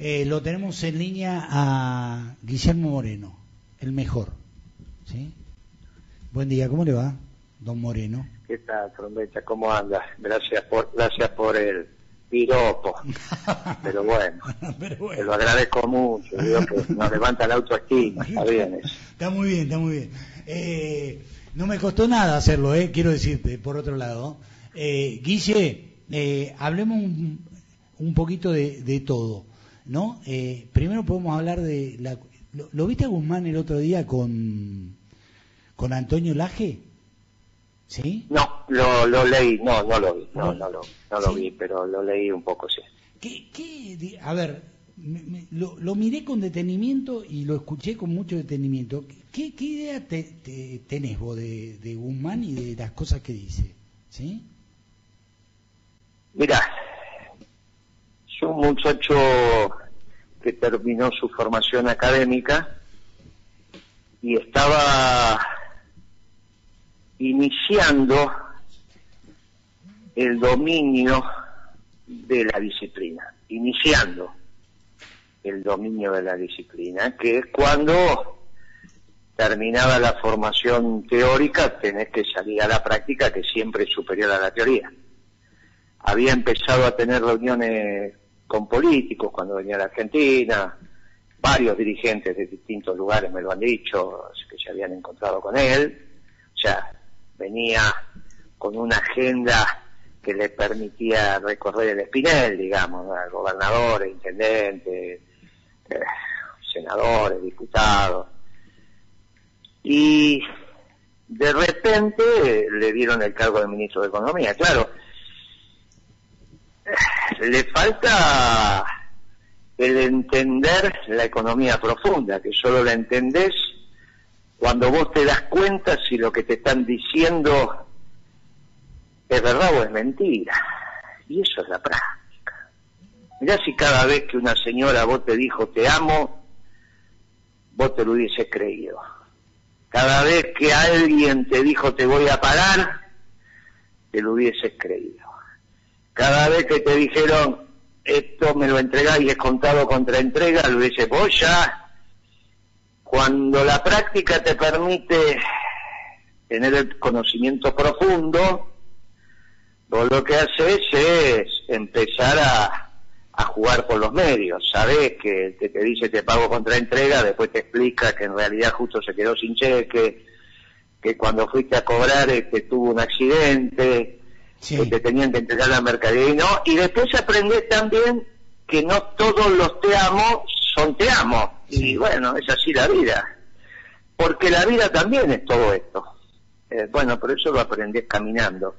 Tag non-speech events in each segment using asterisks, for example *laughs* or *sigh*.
Eh, lo tenemos en línea a Guillermo Moreno, el mejor. ¿sí? Buen día, ¿cómo le va, don Moreno? ¿Qué tal, trombeta? ¿Cómo anda? Gracias por, gracias por el piropo. *laughs* Pero bueno, te lo agradezco mucho. Digo que nos levanta la autoestima. Está bien eso. Está muy bien, está muy bien. Eh, no me costó nada hacerlo, eh, quiero decirte, por otro lado. Eh, Guille, eh, hablemos un, un poquito de, de todo. ¿No? Eh, primero podemos hablar de... La, ¿lo, viste a Guzmán el otro día con, con Antonio Laje? ¿Sí? No, lo, lo leí, no, no lo vi, no, no, lo, no lo vi, pero lo leí un poco, sí. ¿Qué, qué, a ver, lo, lo, miré con detenimiento y lo escuché con mucho detenimiento. ¿Qué, qué idea te, tenés vos de, de Guzmán y de las cosas que dice? ¿Sí? Mira, es un muchacho que terminó su formación académica y estaba iniciando el dominio de la disciplina, iniciando el dominio de la disciplina, que es cuando terminaba la formación teórica, tenés que salir a la práctica, que siempre es superior a la teoría. Había empezado a tener reuniones con políticos cuando venía a la Argentina, varios dirigentes de distintos lugares me lo han dicho, que se habían encontrado con él, o sea, venía con una agenda que le permitía recorrer el espinel, digamos, gobernadores, intendentes, eh, senadores, diputados. Y de repente le dieron el cargo de ministro de Economía. Claro, le falta el entender la economía profunda, que solo la entendés cuando vos te das cuenta si lo que te están diciendo es verdad o es mentira. Y eso es la práctica. Mirá si cada vez que una señora vos te dijo te amo, vos te lo hubieses creído. Cada vez que alguien te dijo te voy a parar, te lo hubieses creído. Cada vez que te dijeron, esto me lo entregáis es contado contra entrega, lo dices vos ya. Cuando la práctica te permite tener el conocimiento profundo, vos lo que haces es empezar a, jugar por los medios. Sabés que que te dice te pago contra entrega, después te explica que en realidad justo se quedó sin cheque, que cuando fuiste a cobrar este, tuvo un accidente, que te tenían que entregar la mercadería y no. Y después aprendés también que no todos los te amo son te amo. Y bueno, es así la vida. Porque la vida también es todo esto. Eh, bueno, por eso lo aprendés caminando.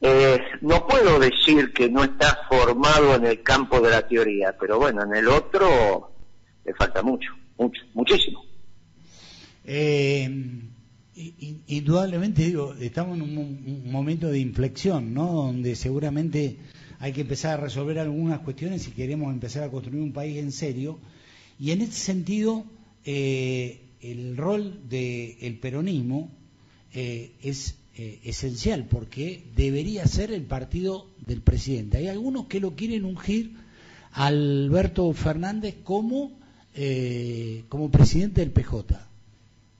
Eh, no puedo decir que no estás formado en el campo de la teoría, pero bueno, en el otro le falta mucho, mucho, muchísimo. Eh, Indudablemente, digo, estamos en un, momento de inflexión, ¿no? Donde seguramente hay que empezar a resolver algunas cuestiones si queremos empezar a construir un país en serio. Y en ese sentido, eh, el rol del peronismo eh, es eh, esencial porque debería ser el partido del presidente. Hay algunos que lo quieren ungir a Alberto Fernández como, como presidente del PJ.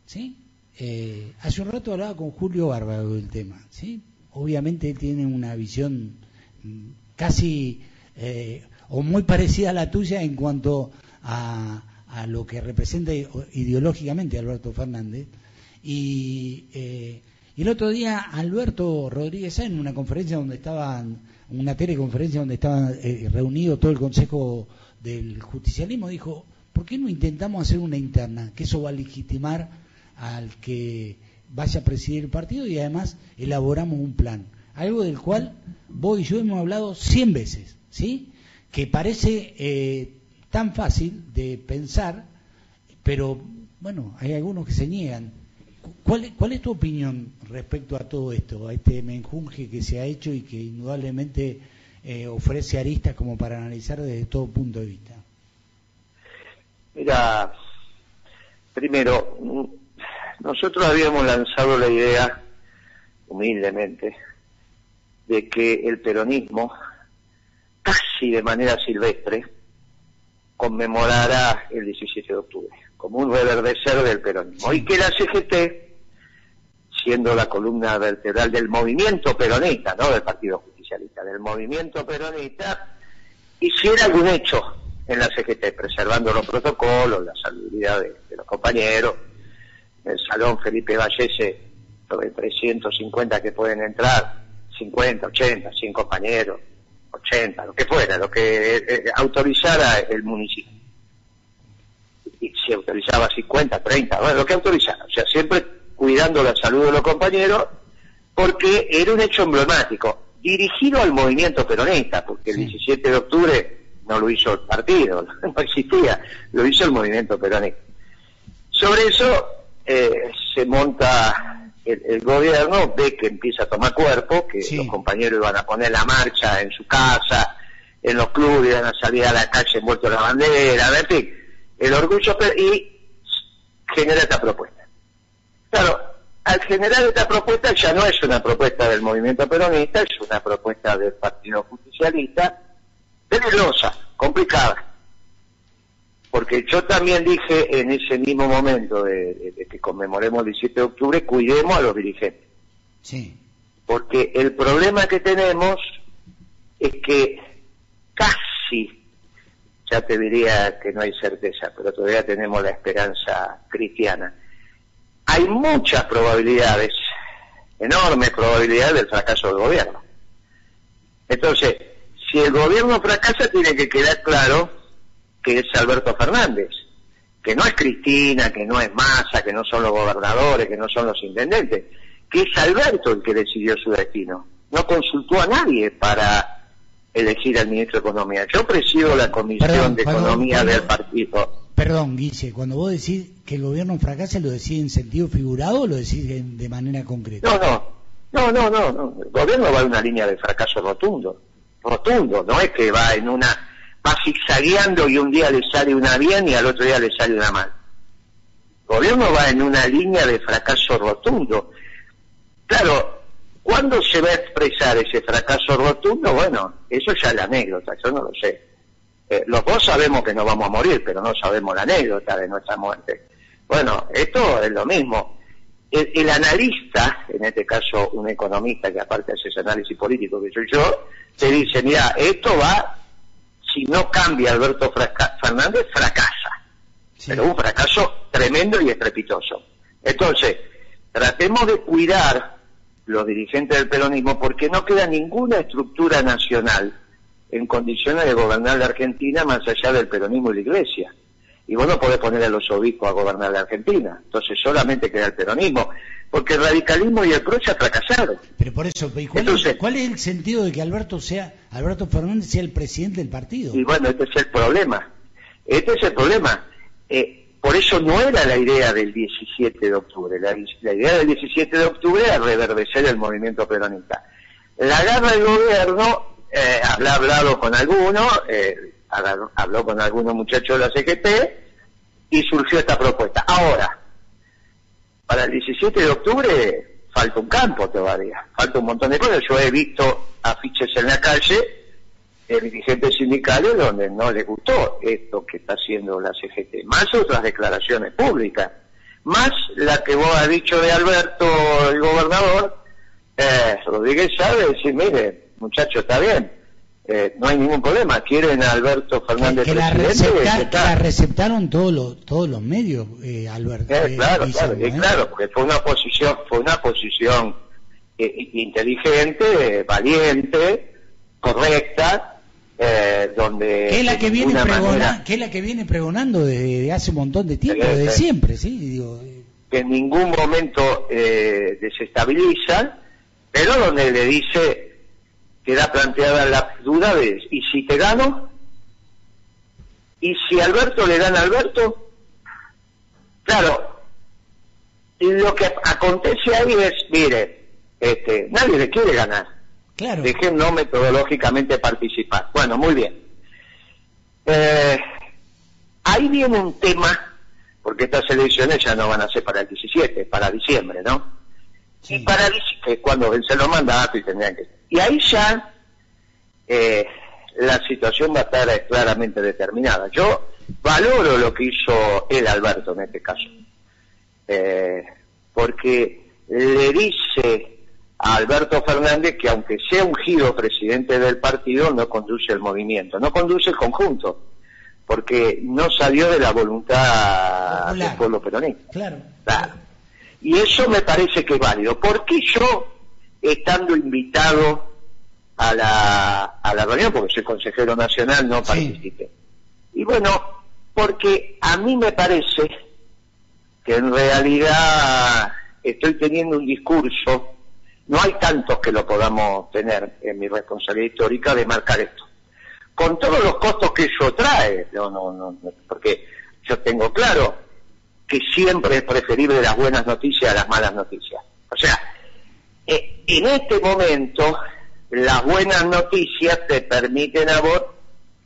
¿Sí? Eh, hace un rato hablaba con Julio Bárbaro del tema, ¿sí? Obviamente él tiene una visión mm, casi eh, o muy parecida a la tuya en cuanto a, lo que representa ideológicamente Alberto Fernández. Y, eh, y el otro día Alberto Rodríguez en una conferencia donde estaban, una teleconferencia donde estaba reunido todo el Consejo del Justicialismo, dijo, ¿por qué no intentamos hacer una interna? Que eso va a legitimar al que vaya a presidir el partido y además elaboramos un plan. Algo del cual vos y yo hemos hablado cien veces, ¿sí? Que parece eh, tan fácil de pensar, pero bueno, hay algunos que se niegan. ¿Cuál, ¿Cuál, es tu opinión respecto a todo esto, a este menjunje que se ha hecho y que indudablemente eh, ofrece aristas como para analizar desde todo punto de vista? Mira, primero, nosotros habíamos lanzado la idea, humildemente, de que el peronismo, casi de manera silvestre, conmemorara el 17 de octubre, como un reverdecer del peronismo. Y que la CGT, siendo la columna vertebral del movimiento peronista, no del Partido Justicialista, del movimiento peronista, hiciera algún hecho en la CGT, preservando los protocolos, la salubridad de, los compañeros. El salón Felipe Vallese, sobre 350 que pueden entrar, 50, 80, 100 compañeros, 80, lo que fuera, lo que eh, eh, autorizara el municipio. Y si autorizaba 50, 30, bueno, lo que autorizara. O sea, siempre cuidando la salud de los compañeros, porque era un hecho emblemático, dirigido al movimiento peronista, porque el 17 de octubre no lo hizo el partido, *laughs* no existía, lo hizo el movimiento peronista. Sobre eso eh, se monta el, gobierno, ve que empieza a tomar cuerpo, que los compañeros iban a poner la marcha en su casa, en los clubes, iban a salir a la calle envuelto en la bandera, en fin, el orgullo y genera esta propuesta. Claro, al generar esta propuesta ya no es una propuesta del movimiento peronista, es una propuesta del Partido Justicialista, peligrosa, complicada. Porque yo también dije en ese mismo momento de, que conmemoremos el 17 de octubre, cuidemos a los dirigentes. Sí. Porque el problema que tenemos es que casi, ya te diría que no hay certeza, pero todavía tenemos la esperanza cristiana. Hay muchas probabilidades, enormes probabilidades del fracaso del gobierno. Entonces, si el gobierno fracasa, tiene que quedar claro que es Alberto Fernández, que no es Cristina, que no es Massa, que no son los gobernadores, que no son los intendentes, que es Alberto el que decidió su destino. No consultó a nadie para elegir al ministro de Economía. Yo presido la Comisión de Economía del partido. Perdón, Guille, cuando vos decís que el gobierno fracasa, ¿lo decís en sentido figurado o lo decís de, manera concreta? No, no, no, no, no, no. El gobierno va en una línea de fracaso rotundo rotundo, no es que va en una, va zigzagueando y un día le sale una bien y al otro día le sale una mal. El gobierno va en una línea de fracaso rotundo. Claro, ¿cuándo se va a expresar ese fracaso rotundo? Bueno, eso ya es la anécdota, yo no lo sé. Eh, los dos sabemos que nos vamos a morir, pero no sabemos la anécdota de nuestra muerte. Bueno, esto es lo mismo. El, analista, en este caso un economista que aparte hace ese análisis político que soy yo, te dice, mira, esto va, si no cambia Alberto Fernández, fracasa. Pero un fracaso tremendo y estrepitoso. Entonces, tratemos de cuidar los dirigentes del peronismo porque no queda ninguna estructura nacional en condiciones de gobernar la Argentina más allá del peronismo y la iglesia. Y vos no podés poner a los obispos a gobernar la Argentina. Entonces solamente queda el peronismo porque el radicalismo y el PRO ya fracasaron. Pero por eso, ¿cuál, es, el sentido de que Alberto sea Alberto Fernández sea el presidente del partido? Y bueno, este es el problema. Este es el problema. Eh, por eso no era la idea del 17 de octubre. La, idea del 17 de octubre era reverdecer el movimiento peronista. La garra del gobierno eh, ha hablado con algunos, eh, habló con algunos muchachos de la CGT y surgió esta propuesta. Ahora, para el 17 de octubre falta un campo todavía, falta un montón de cosas. Yo he visto afiches en la calle de dirigentes sindicales donde no les gustó esto que está haciendo la CGT, más otras declaraciones públicas, más la que vos has dicho de Alberto, el gobernador, eh, Rodríguez sabe decir, mire, muchacho, está bien, eh, no hay ningún problema. Quieren a Alberto Fernández que, la, receptaron todos los todos los medios, eh, Alberto. Eh, claro, claro, claro, porque fue una posición fue una posición inteligente, valiente, correcta. donde que es la que viene pregonando, que es la que viene pregonando desde hace un montón de tiempo, desde siempre, sí, digo. Que en ningún momento desestabiliza, pero donde le dice queda planteada la duda de, ¿y si te gano? ¿Y si Alberto le gana a Alberto? Claro, lo que acontece ahí es, mire, este, nadie le quiere ganar. Claro. Dejen no metodológicamente participar. Bueno, muy bien. Eh, ahí viene un tema, porque estas elecciones ya no van a ser para el 17, para diciembre, ¿no? Y para que cuando vence los mandatos y tendrían que... Y ahí ya eh, la situación va a estar claramente determinada. Yo valoro lo que hizo el Alberto en este caso, eh, porque le dice a Alberto Fernández que aunque sea ungido presidente del partido, no conduce el movimiento, no conduce el conjunto, porque no salió de la voluntad del pueblo peronista. Claro. Y eso me parece que es válido. ¿Por qué yo, estando invitado a la, a la reunión, porque soy consejero nacional, no participé? Y bueno, porque a mí me parece que en realidad estoy teniendo un discurso, no hay tantos que lo podamos tener en mi responsabilidad histórica de marcar esto. Con todos los costos que eso trae, no, no, no, porque yo tengo claro que siempre es preferible las buenas noticias a las malas noticias. O sea, eh, en este momento las buenas noticias te permiten a vos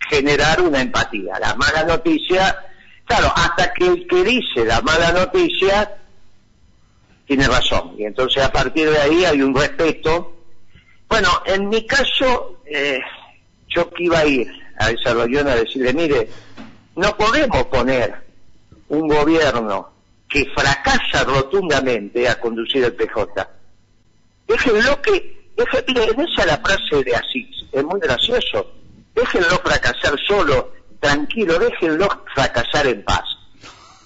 generar una empatía. Las malas noticias, claro, hasta que el que dice la mala noticia tiene razón. Y entonces a partir de ahí hay un respeto. Bueno, en mi caso, eh, yo que iba a ir a esa reunión a decirle, mire, no podemos poner un gobierno que fracasa rotundamente a conducir el PJ. Déjenlo que, déjenlo, esa la frase de Asís, es muy gracioso. Déjenlo fracasar solo, tranquilo, déjenlo fracasar en paz.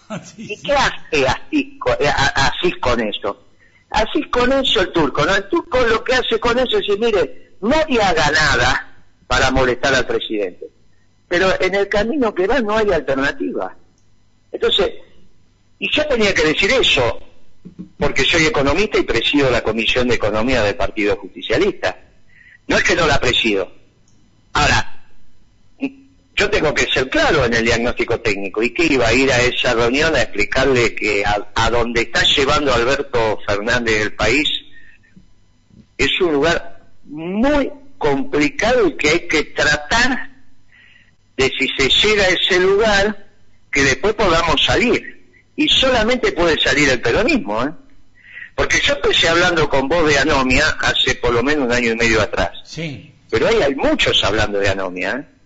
*laughs* ¿Y qué hace así, así con eso? Así con eso el turco, ¿no? El turco lo que hace con eso es decir, mire, nadie haga nada para molestar al presidente. Pero en el camino que va no hay alternativa. Entonces, y yo tenía que decir eso, porque soy economista y presido la Comisión de Economía del Partido Justicialista. No es que no la presido. Ahora, yo tengo que ser claro en el diagnóstico técnico y que iba a ir a esa reunión a explicarle que a, donde está llevando Alberto Fernández el país es un lugar muy complicado y que hay que tratar de si se llega a ese lugar que después podamos salir y solamente puede salir el peronismo ¿eh? porque yo empecé hablando con vos de anomia hace por lo menos un año y medio atrás sí. pero ahí hay muchos hablando de anomia ¿eh?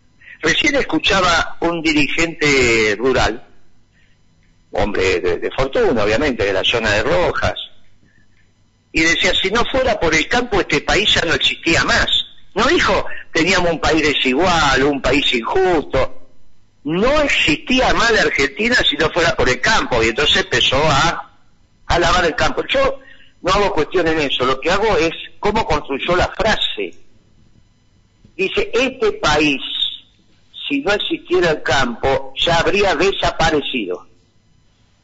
Recién escuchaba un dirigente rural, hombre de, fortuna, obviamente, de la zona de Rojas, y decía, si no fuera por el campo, este país ya no existía más. No dijo, teníamos un país desigual, un país injusto. No existía más la Argentina si no fuera por el campo, y entonces empezó a, a lavar el campo. Yo no hago cuestión en eso, lo que hago es cómo construyó la frase. Dice, este país si no existiera el campo, ya habría desaparecido.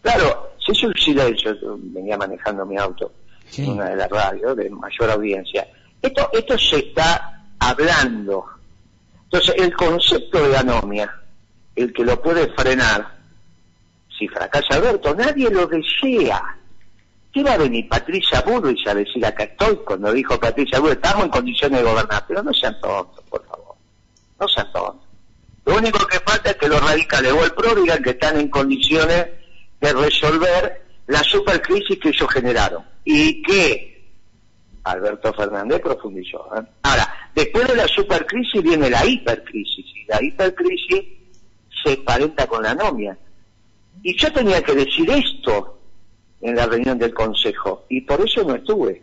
Claro, se hizo un silencio, venía manejando mi auto, una de las radios de mayor audiencia. Esto, esto se está hablando. Entonces, el concepto de anomia, el que lo puede frenar, si fracasa Alberto, nadie lo desea. ¿Qué va a venir Patricia Burris a decir acá estoy? Cuando dijo Patricia Burris, estamos en condiciones de gobernar, pero no sean tontos, por favor. No sean tontos. Lo único que falta es que los radicales o el PRO digan que están en condiciones de resolver la supercrisis que ellos generaron y que Alberto Fernández profundizó. ¿eh? Ahora, después de la supercrisis viene la hipercrisis y la hipercrisis se emparenta con la anomia. Y yo tenía que decir esto en la reunión del Consejo y por eso no estuve.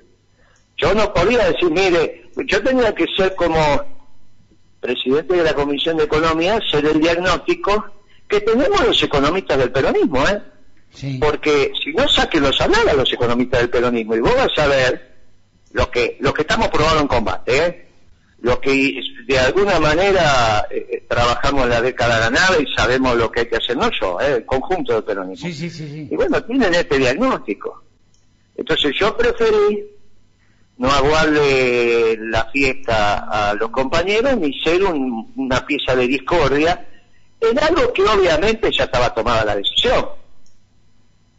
Yo no podía decir, mire, yo tenía que ser como presidente de la Comisión de Economía, ser el diagnóstico que tenemos los economistas del peronismo, ¿eh? Porque si no, saquen los a los economistas del peronismo y vos vas a ver lo que, lo que estamos probando en combate, ¿eh? Lo que de alguna manera eh, eh, trabajamos la década ganada y sabemos lo que hay que hacer, no yo, ¿eh? el conjunto del peronismo. y bueno, tienen este diagnóstico. Entonces yo preferí no aguarde la fiesta a los compañeros ni ser una pieza de discordia en algo que obviamente ya estaba tomada la decisión.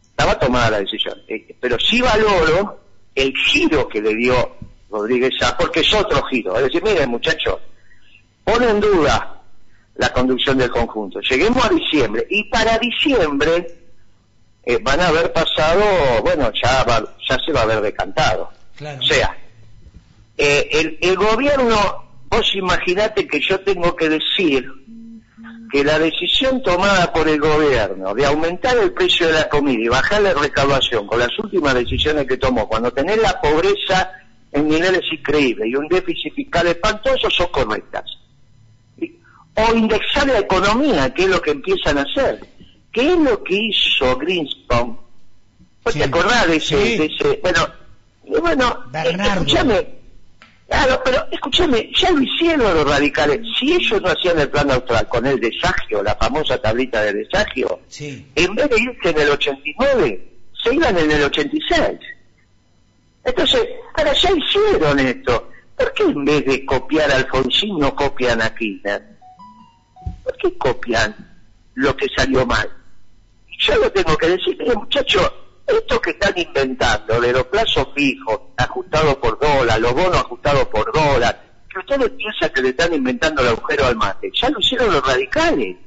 Estaba tomada la decisión. Pero sí valoro el giro que le dio Rodríguez A, porque es otro giro. Es decir, miren muchachos, pone en duda la conducción del conjunto. Lleguemos a diciembre y para diciembre eh, van a haber pasado, bueno, ya, ya se va a haber decantado. O sea, eh, el, gobierno vos imaginate que yo tengo que decir que la decisión tomada por el gobierno de aumentar el precio de la comida y bajar la recaudación con las últimas decisiones que tomó, cuando tenés la pobreza en niveles increíbles y un déficit fiscal espantoso, son correctas. O indexar la economía, que es lo que empiezan a hacer. ¿Qué es lo que hizo Greenspan? ¿Vos te acordás de ese, bueno, bueno, escúchame, Claro, pero escúchame, ya lo hicieron los radicales. Si ellos no hacían el plan austral con el desagio, la famosa tablita de desagio, en vez de irse en el 89, se iban en el 86. Entonces, ahora ya hicieron esto. ¿Por qué en vez de copiar a Alfonsín no copian a Kirchner? ¿Por qué copian lo que salió mal? Yo lo tengo que decir, muchachos, esto que están inventando de los plazos fijos, ajustados por dólar, los bonos ajustados por dólar, que ustedes piensan que le están inventando el agujero al mate, ya lo hicieron los radicales.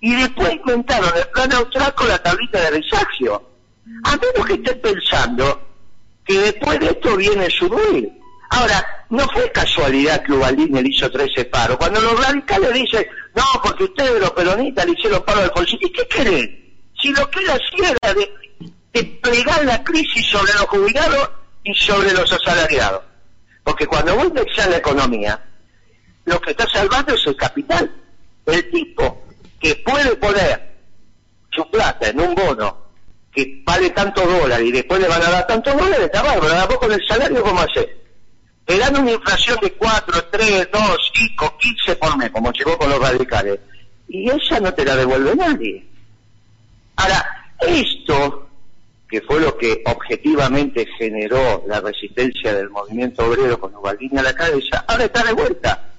Y después inventaron el plan austral con la tablita de resagio. A menos que estén pensando que después de esto viene su ruido. Ahora, no fue casualidad que Ubaldini le hizo 13 paros. Cuando los radicales dicen, no, porque ustedes los peronistas le hicieron paro al bolsillo, ¿y qué creen? Si lo que él hacía era de desplegar la crisis sobre los jubilados y sobre los asalariados. Porque cuando vos indexás la economía, lo que está salvando es el capital. El tipo que puede poner su plata en un bono que vale tanto dólar y después le van a dar tantos dólares, está bárbaro. Ahora vos con el salario, ¿cómo haces? Te dan una inflación de 4, 3, 2, 5, 15 por mes, como llegó con los radicales. Y esa no te la devuelve nadie. Ahora, esto que fue lo que objetivamente generó la resistencia del movimiento obrero con Ubaldini a la cabeza, ahora está de vuelta.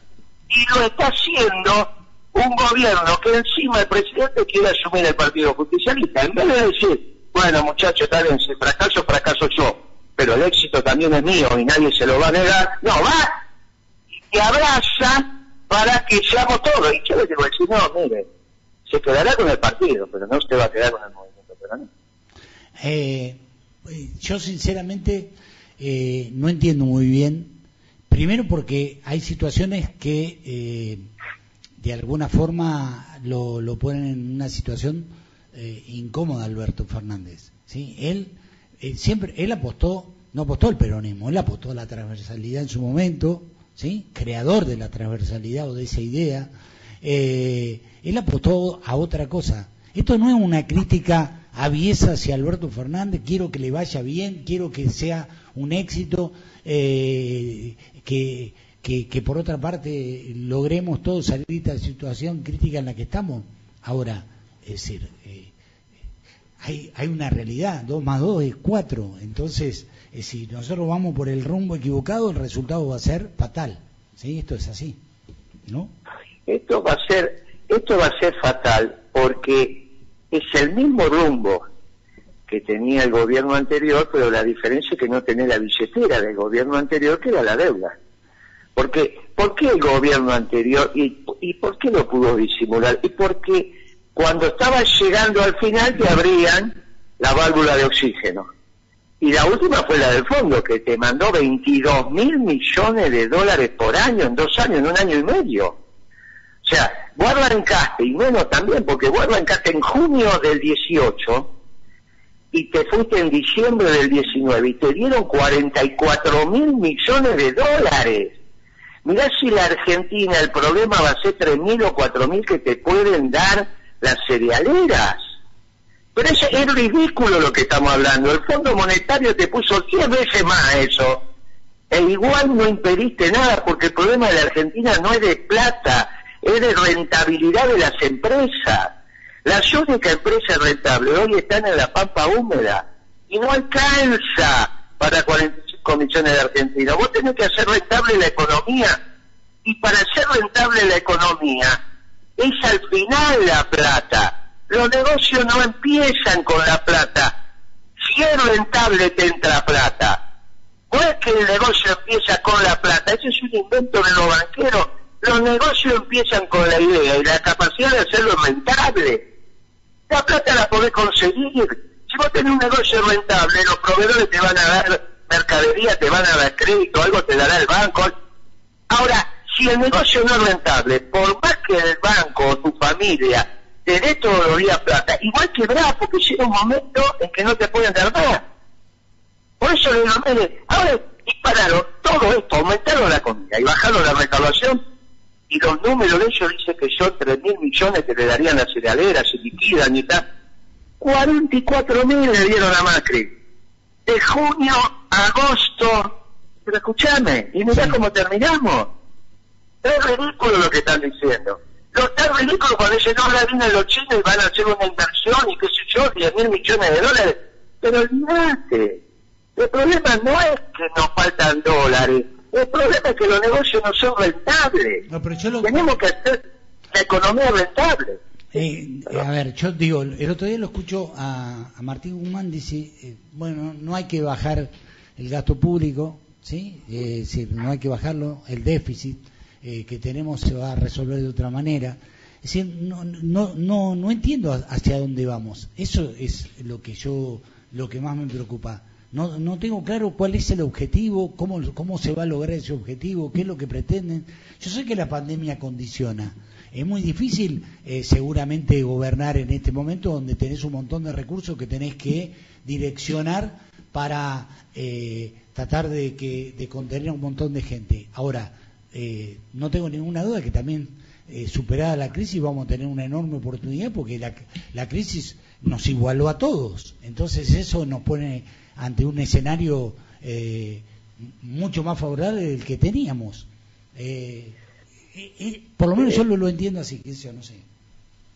Y lo está haciendo un gobierno que encima el presidente quiere asumir el Partido Justicialista. En vez de decir, bueno muchachos, tal vez si fracaso, fracaso yo, pero el éxito también es mío y nadie se lo va a negar, no, va y abraza para que seamos todos. Y yo le digo, no, mire, se quedará con el partido, pero no usted va a quedar con el movimiento peronista. Eh, yo sinceramente eh, no entiendo muy bien, primero porque hay situaciones que eh, de alguna forma lo, lo, ponen en una situación eh, incómoda Alberto Fernández. ¿sí? Él siempre, él apostó, no apostó al peronismo, él apostó a la transversalidad en su momento, ¿sí? creador de la transversalidad o de esa idea, él apostó a otra cosa. Esto no es una crítica aviesa hacia Alberto Fernández, quiero que le vaya bien, quiero que sea un éxito, eh, que, que, por otra parte logremos todos salir de esta situación crítica en la que estamos. Ahora, es decir, eh, hay, hay una realidad, dos más dos es cuatro, entonces eh, si nosotros vamos por el rumbo equivocado, el resultado va a ser fatal. ¿sí? Esto es así, ¿no? Esto va a ser, esto va a ser fatal porque es el mismo rumbo que tenía el gobierno anterior, pero la diferencia es que no tenía la billetera del gobierno anterior, que era la deuda. Porque, ¿Por qué el gobierno anterior y, y por qué lo pudo disimular? Y porque cuando estaba llegando al final te abrían la válvula de oxígeno. Y la última fue la del fondo, que te mandó 22 mil millones de dólares por año, en dos años, en un año y medio. O sea, guarda encaste, y menos también, porque guarda encaste en junio del 18 y te fuiste en diciembre del 19 y te dieron 44 mil millones de dólares. Mirá si la Argentina el problema va a ser 3 mil o 4 mil que te pueden dar las cerealeras. Pero es, es ridículo lo que estamos hablando. El Fondo Monetario te puso 10 veces más eso. E igual no impediste nada porque el problema de la Argentina no es de plata, es de rentabilidad de las empresas. Las únicas empresas rentables hoy están en la pampa húmeda y no alcanza para 45 millones de argentinos. Vos tenés que hacer rentable la economía y para hacer rentable la economía es al final la plata. Los negocios no empiezan con la plata. Si es rentable te entra plata. No es que el negocio empieza con la plata, ese es un invento de los banqueros los negocios empiezan con la idea y la capacidad de hacerlo rentable. La plata la podés conseguir. Si vos tenés un negocio rentable, los proveedores te van a dar mercadería, te van a dar crédito, algo te dará el banco. Ahora, Si el negocio no es rentable, por más que el banco o tu familia te dé todos los días plata, igual quebrás porque llega un momento en que no te pueden dar nada. Por eso le digo, ahora dispararon todo esto, aumentaron la comida y bajaron la recaudación y los números de ellos dicen que son 3 mil millones que le darían las cerealeras, se liquidan y tal. 44 mil le dieron a Macri. De junio a agosto. Pero escúchame, y mira cómo terminamos. Es ridículo lo que están diciendo. Lo está ridículo cuando dicen, no, ahora vienen los chinos y van a hacer una inversión y qué sé yo, 10 mil millones de dólares. Pero olvídate. El problema no es que nos faltan dólares. El problema es que los negocios no son rentables. No, pero Tenemos que hacer la economía rentable. Eh, a ver, yo digo, el otro día lo escucho a, Martín Guzmán, dice, eh, bueno, no hay que bajar el gasto público, ¿sí? Eh, es decir, no hay que bajarlo, el déficit que tenemos se va a resolver de otra manera. Es decir, no, no, no, no entiendo hacia dónde vamos. Eso es lo que yo, lo que más me preocupa. No, no tengo claro cuál es el objetivo, cómo, cómo se va a lograr ese objetivo, qué es lo que pretenden. Yo sé que la pandemia condiciona. Es muy difícil eh, seguramente gobernar en este momento donde tenés un montón de recursos que tenés que direccionar para eh, tratar de, que, de contener a un montón de gente. Ahora, eh, no tengo ninguna duda que también superada la crisis vamos a tener una enorme oportunidad porque la, la crisis nos igualó a todos. Entonces eso nos pone ante un escenario eh, mucho más favorable del que teníamos. Eh, eh, por lo menos yo lo, entiendo así, que no sé.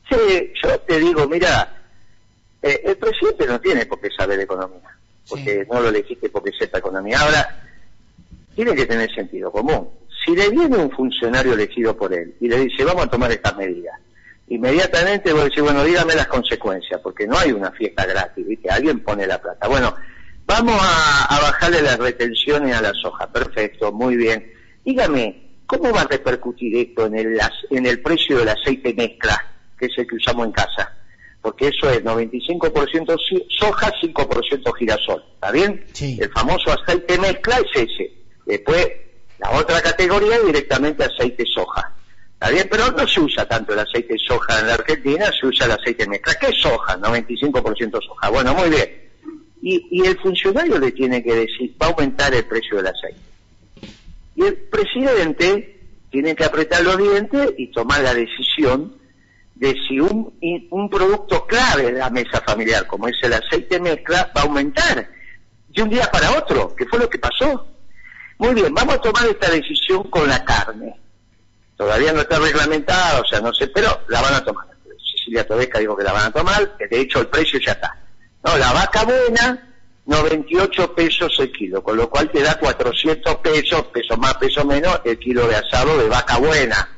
Sí, yo te digo, mira, el presidente no tiene por qué saber economía, porque no lo elegiste porque sepa economía. Ahora, tiene que tener sentido común. Si le viene un funcionario elegido por él y le dice, vamos a tomar estas medidas, inmediatamente voy a decir, bueno, dígame las consecuencias, porque no hay una fiesta gratis, ¿viste? Alguien pone la plata. Bueno, Vamos a, bajarle las retenciones a la soja. Perfecto, muy bien. Dígame, ¿cómo va a repercutir esto en el, en el precio del aceite mezcla, que es el que usamos en casa? Porque eso es 95% soja, 5% girasol. ¿Está bien? El famoso aceite mezcla es ese. Después, otra categoría directamente aceite soja. ¿Está bien? Pero no se usa tanto el aceite soja en la Argentina, se usa el aceite mezcla. ¿Qué soja? 95% soja. Bueno, muy bien. Y, el funcionario le tiene que decir, va a aumentar el precio del aceite. Y el presidente tiene que apretar los dientes y tomar la decisión de si un, un producto clave de la mesa familiar, como es el aceite mezcla, va a aumentar de un día para otro, que fue lo que pasó. Muy bien, vamos a tomar esta decisión con la carne. Todavía no está reglamentada, o sea, no sé, pero la van a tomar. Cecilia Todeca dijo que la van a tomar, que de hecho el precio ya está. No, la vaca buena, 98 pesos el kilo, con lo cual te da 400 pesos, peso más, peso menos, el kilo de asado de vaca buena.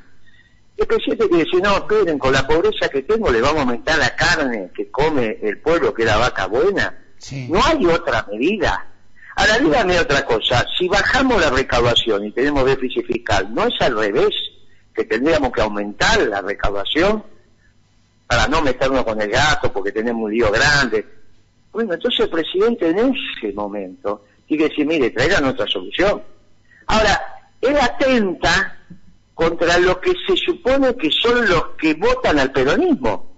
El presidente quiere decir, no, esperen, con la pobreza que tengo le vamos a aumentar la carne que come el pueblo, que es la vaca buena. No hay otra medida. Ahora dígame otra cosa, si bajamos la recaudación y tenemos déficit fiscal, ¿no es al revés? Que tendríamos que aumentar la recaudación para no meternos con el gato porque tenemos un lío grande bueno, entonces el presidente en ese momento tiene que decir, mire, traigan otra solución. Ahora, él atenta contra lo que se supone que son los que votan al peronismo.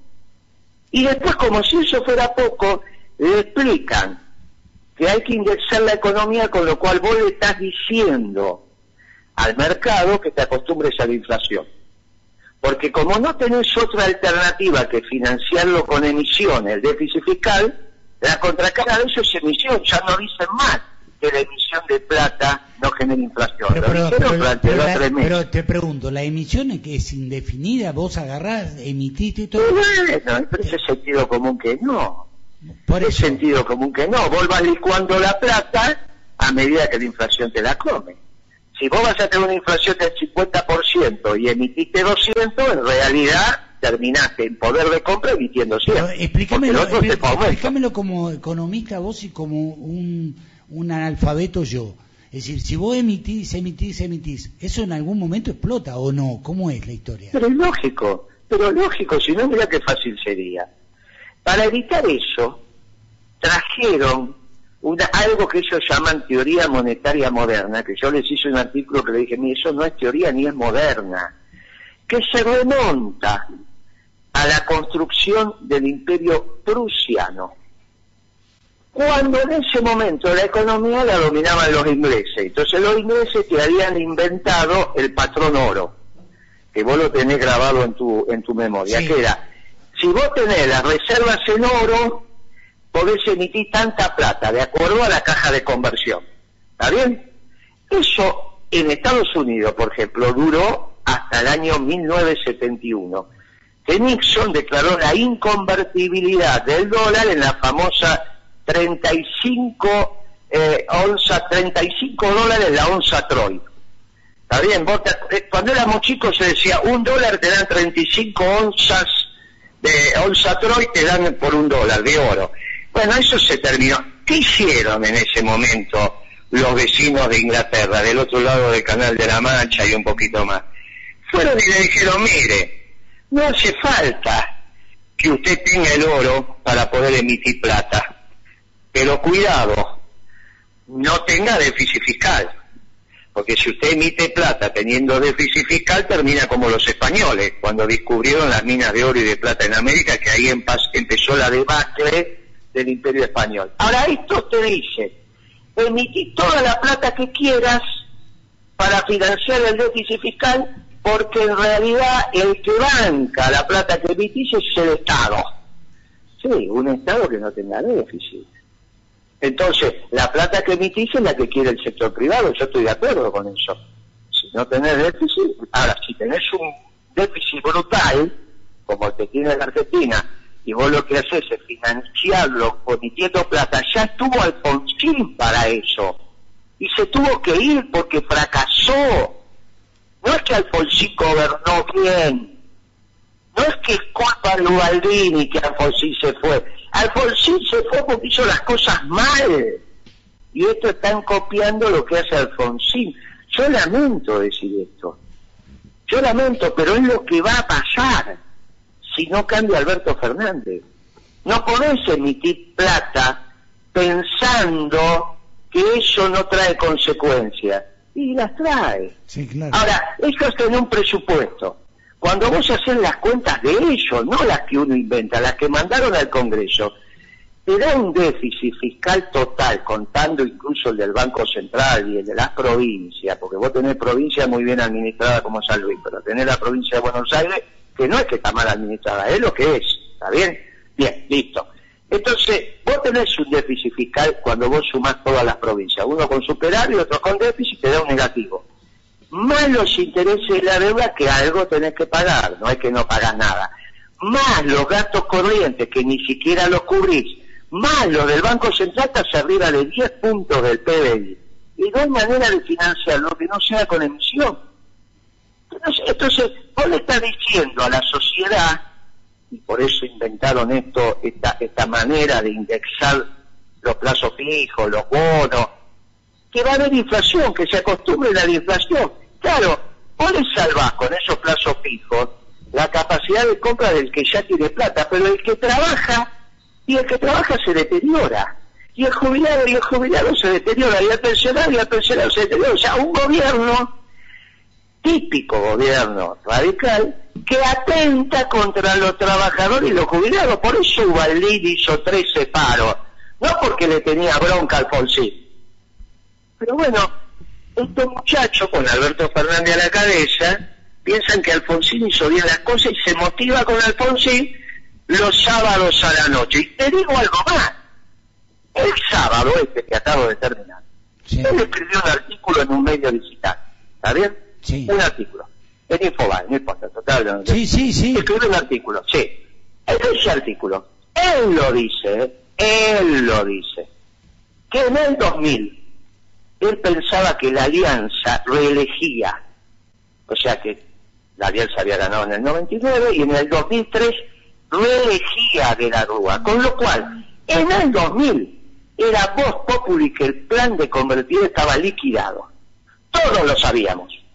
Y después, como si eso fuera poco, le explican que hay que indexar la economía, con lo cual vos le estás diciendo al mercado que te acostumbres a la inflación. Porque como no tenés otra alternativa que financiarlo con emisiones, el déficit fiscal, la contracara de eso es emisión, ya no dicen más que la emisión de plata no genera inflación. Pero, te pregunto, ¿la emisión es que es indefinida? ¿Vos agarrás, emitiste y todo? Bueno, pero ese sentido común que no. Por es sentido común que no. Vos vas licuando la plata a medida que la inflación te la come. Si vos vas a tener una inflación del 50% y emitiste 200, en realidad terminaste en poder de compra emitiendo 100. Explícamelo, explícamelo como economista vos y como un, un analfabeto yo. Es decir, si vos emitís, emitís, emitís, ¿eso en algún momento explota o no? ¿Cómo es la historia? Pero es lógico, pero lógico, si no, mira qué fácil sería. Para evitar eso, trajeron una, algo que ellos llaman teoría monetaria moderna, que yo les hice un artículo que le dije, mire, eso no es teoría ni es moderna, que se remonta a la construcción del imperio prusiano, cuando en ese momento la economía la dominaban los ingleses. Entonces los ingleses te habían inventado el patrón oro, que vos lo tenés grabado en tu, en tu memoria, que era, si vos tenés las reservas en oro, podés emitir tanta plata, de acuerdo a la caja de conversión. ¿Está bien? Eso en Estados Unidos, por ejemplo, duró hasta el año 1971, que Nixon declaró la inconvertibilidad del dólar en la famosa 35 eh, onza, 35 dólares la onza Troy. ¿Está bien? Eh, cuando éramos chicos se decía, un dólar te dan 35 onzas de onza Troy, te dan por un dólar de oro. Bueno, eso se terminó. ¿Qué hicieron en ese momento los vecinos de Inglaterra, del otro lado del Canal de la Mancha y un poquito más? Fueron y le dijeron, mire, no hace falta que usted tenga el oro para poder emitir plata, pero cuidado, no tenga déficit fiscal, porque si usted emite plata teniendo déficit fiscal, termina como los españoles, cuando descubrieron las minas de oro y de plata en América, que ahí empezó la debacle del imperio español. Ahora esto te dice, emití toda la plata que quieras para financiar el déficit fiscal, porque en realidad el que banca la plata que emitís es el Estado. Sí, un Estado que no tenga déficit. Entonces, la plata que emitís es la que quiere el sector privado, yo estoy de acuerdo con eso. Si no tenés déficit, ahora, si tenés un déficit brutal, como el que tiene la Argentina, y vos lo que haces es financiarlo emitiendo plata. Ya estuvo Alfonsín para eso. Y se tuvo que ir porque fracasó. No es que Alfonsín gobernó bien. No es que es culpa de Ubaldini que Alfonsín se fue. Alfonsín se fue porque hizo las cosas mal. Y esto están copiando lo que hace Alfonsín. Yo lamento decir esto. Yo lamento, pero es lo que va a pasar si no cambia Alberto Fernández. No podés emitir plata pensando que eso no trae consecuencias. Y las trae. Ahora, eso es tener un presupuesto. Cuando vos haces las cuentas de ellos, no las que uno inventa, las que mandaron al Congreso, te da un déficit fiscal total, contando incluso el del Banco Central y el de las provincias, porque vos tenés provincia muy bien administrada como San Luis, pero tenés la provincia de Buenos Aires que no es que está mal administrada, es lo que es, ¿está bien? Bien, listo. Entonces, vos tenés un déficit fiscal cuando vos sumás todas las provincias, uno con superávit, otro con déficit, te da un negativo. Más los intereses de la deuda que algo tenés que pagar, no es que no pagás nada. Más los gastos corrientes que ni siquiera los cubrís, más lo del Banco Central se arriba de 10 puntos del PBI. Y no hay manera de financiarlo que no sea con emisión. Entonces, vos le estás diciendo a la sociedad, y por eso inventaron esto, esta, esta manera de indexar los plazos fijos, los bonos, que va a haber inflación, que se acostumbre a la inflación. Claro, vos le salvás con esos plazos fijos la capacidad de compra del que ya tiene plata, pero el que trabaja, y el que trabaja se deteriora. Y el jubilado y el jubilado se deteriora, y el pensionado y el pensionado se deteriora. O sea, un gobierno típico gobierno radical que atenta contra los trabajadores y los jubilados. Por eso Ubaldín hizo 13 paros, no porque le tenía bronca al Alfonsín. Pero bueno, estos muchachos con Alberto Fernández a la cabeza piensan que Alfonsín hizo bien las cosas y se motiva con Alfonsín los sábados a la noche. Y te digo algo más. El sábado este que acabo de terminar, él escribió un artículo en un medio digital. ¿Está bien? Un artículo. En Infobae, no importa, total. Sí, sí, sí. Escribe un artículo, sí. Ese artículo, él lo dice, él lo dice, que en el 2000 él pensaba que la alianza reelegía, o sea que la alianza había ganado en el 99 y en el 2003 reelegía de la Rúa, con lo cual en el 2000 era voz populi que el plan de convertir estaba liquidado. Todos lo sabíamos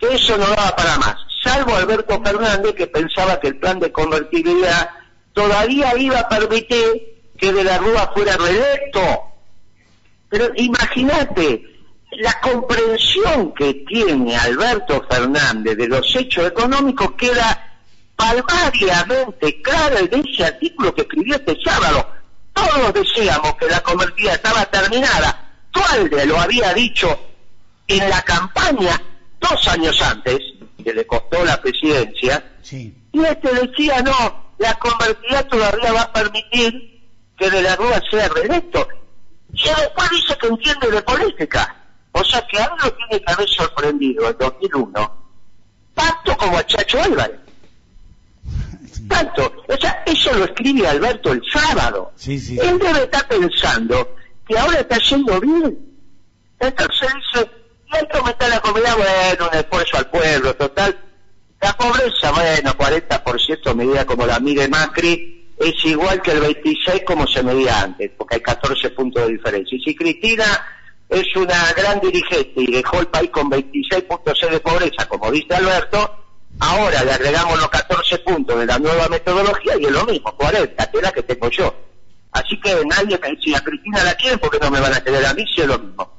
que eso no daba para más, salvo Alberto Fernández que pensaba que el plan de convertibilidad todavía iba a permitir que de la Rúa fuera reelecto. Pero imagínate la comprensión que tiene Alberto Fernández de los hechos económicos queda palmariamente clara en ese artículo que escribió este sábado. Todos decíamos que la convertida estaba terminada. Tualde lo había dicho en la campaña dos años antes, que le costó la presidencia, y este decía, no, la convertida todavía va a permitir que de la Rúa sea reelecto. Y después dice que entiende de política. O sea que algo tiene que haber sorprendido en 2001, tanto como a Chacho Álvarez. Tanto. O sea, eso lo escribe Alberto el sábado. Él debe estar pensando que ahora está yendo bien. Entonces dice, y hay que aumentar la comida, bueno, un esfuerzo al pueblo, total. La pobreza, bueno, 40% medida como la mide Macri, es igual que el 26 como se medía antes, porque hay 14 puntos de diferencia. Y si Cristina es una gran dirigente y dejó el país con 26.6 de pobreza, como dice Alberto, ahora le agregamos los 14 puntos de la nueva metodología y es lo mismo, 40, que es la que tengo yo. Así que nadie, si a Cristina la quieren, porque no me van a querer a mí si es lo mismo?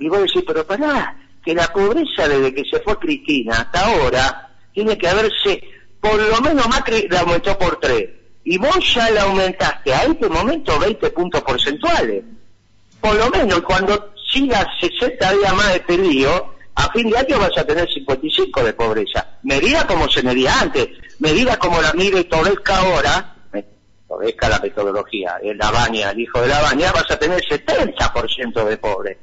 Y vos decís, pero pará, que la pobreza desde que se fue Cristina hasta ahora tiene que haberse, por lo menos Macri la aumentó por tres. Y vos ya la aumentaste a este momento 20 puntos porcentuales por lo menos cuando sigas 60 días más de periodo, a fin de año vas a tener 55 de pobreza. Medida como se medía antes, medida como la mide Todesca ahora, Todesca la metodología, el baña, el hijo de la baña, vas a tener 70% de pobre.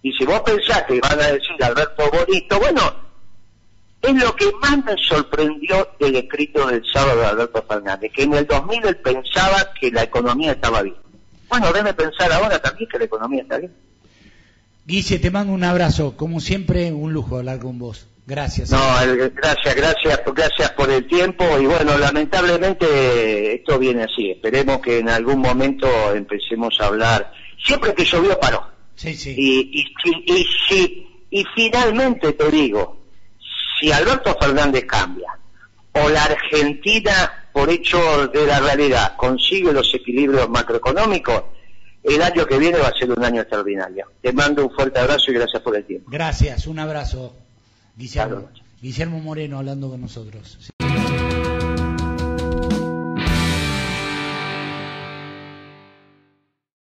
Y si vos pensás que van a decir Alberto Bonito, bueno, es lo que más me sorprendió del escrito del sábado de Alberto Fernández, que en el 2000 él pensaba que la economía estaba bien. Bueno, debe pensar ahora también que la economía está bien. Guille, te mando un abrazo. Como siempre, un lujo hablar con vos. Gracias. No, gracias, gracias, gracias por el tiempo. Y bueno, lamentablemente esto viene así. Esperemos que en algún momento empecemos a hablar. Siempre que llovió paró. Sí, sí. Y, y, y, y finalmente te digo, si Alberto Fernández cambia, o la Argentina por hecho de la realidad consigue los equilibrios macroeconómicos, el año que viene va a ser un año extraordinario. Te mando un fuerte abrazo y gracias por el tiempo. Gracias, un abrazo. Guillermo, Guillermo Moreno hablando con nosotros.